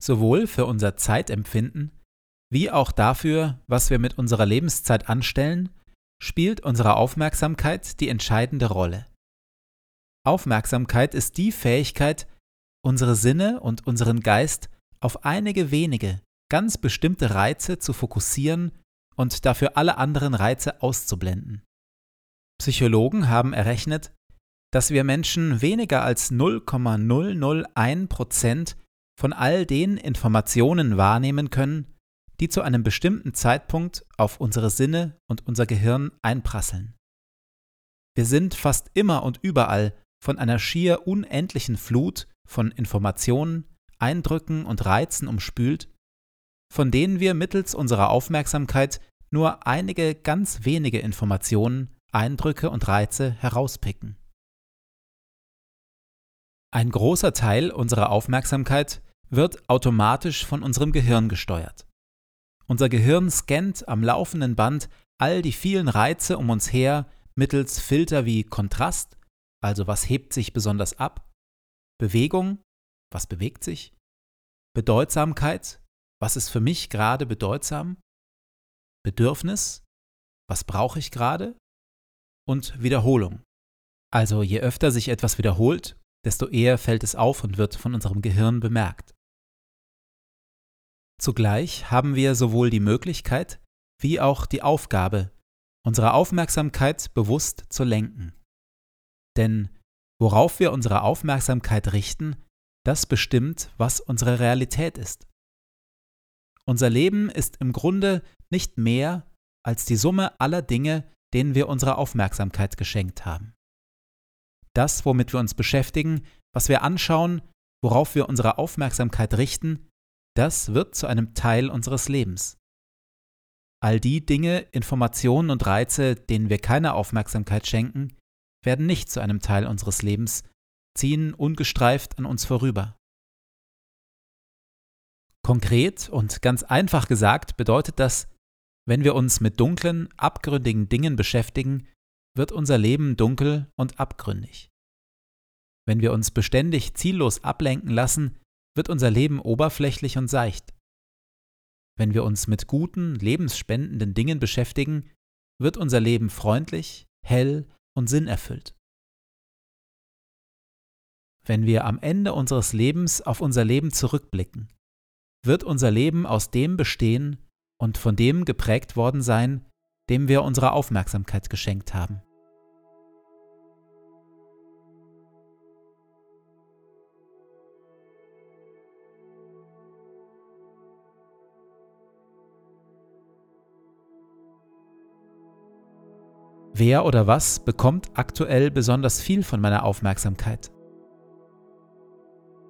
Sowohl für unser Zeitempfinden wie auch dafür, was wir mit unserer Lebenszeit anstellen, spielt unsere Aufmerksamkeit die entscheidende Rolle. Aufmerksamkeit ist die Fähigkeit, unsere Sinne und unseren Geist auf einige wenige, ganz bestimmte Reize zu fokussieren und dafür alle anderen Reize auszublenden. Psychologen haben errechnet, dass wir Menschen weniger als 0,001 Prozent von all den Informationen wahrnehmen können, die zu einem bestimmten Zeitpunkt auf unsere Sinne und unser Gehirn einprasseln. Wir sind fast immer und überall von einer schier unendlichen Flut von Informationen, Eindrücken und Reizen umspült, von denen wir mittels unserer Aufmerksamkeit nur einige ganz wenige Informationen, Eindrücke und Reize herauspicken. Ein großer Teil unserer Aufmerksamkeit wird automatisch von unserem Gehirn gesteuert. Unser Gehirn scannt am laufenden Band all die vielen Reize um uns her mittels Filter wie Kontrast, also was hebt sich besonders ab, Bewegung, was bewegt sich, Bedeutsamkeit, was ist für mich gerade bedeutsam, Bedürfnis, was brauche ich gerade und Wiederholung. Also je öfter sich etwas wiederholt, desto eher fällt es auf und wird von unserem Gehirn bemerkt. Zugleich haben wir sowohl die Möglichkeit wie auch die Aufgabe, unsere Aufmerksamkeit bewusst zu lenken. Denn worauf wir unsere Aufmerksamkeit richten, das bestimmt, was unsere Realität ist. Unser Leben ist im Grunde nicht mehr als die Summe aller Dinge, denen wir unsere Aufmerksamkeit geschenkt haben. Das, womit wir uns beschäftigen, was wir anschauen, worauf wir unsere Aufmerksamkeit richten, das wird zu einem Teil unseres Lebens. All die Dinge, Informationen und Reize, denen wir keine Aufmerksamkeit schenken, werden nicht zu einem Teil unseres Lebens, ziehen ungestreift an uns vorüber. Konkret und ganz einfach gesagt bedeutet das, wenn wir uns mit dunklen, abgründigen Dingen beschäftigen, wird unser Leben dunkel und abgründig. Wenn wir uns beständig ziellos ablenken lassen, wird unser Leben oberflächlich und seicht. Wenn wir uns mit guten, lebensspendenden Dingen beschäftigen, wird unser Leben freundlich, hell und sinnerfüllt. Wenn wir am Ende unseres Lebens auf unser Leben zurückblicken, wird unser Leben aus dem bestehen und von dem geprägt worden sein, dem wir unsere Aufmerksamkeit geschenkt haben. Wer oder was bekommt aktuell besonders viel von meiner Aufmerksamkeit?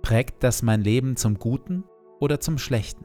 Prägt das mein Leben zum Guten oder zum Schlechten?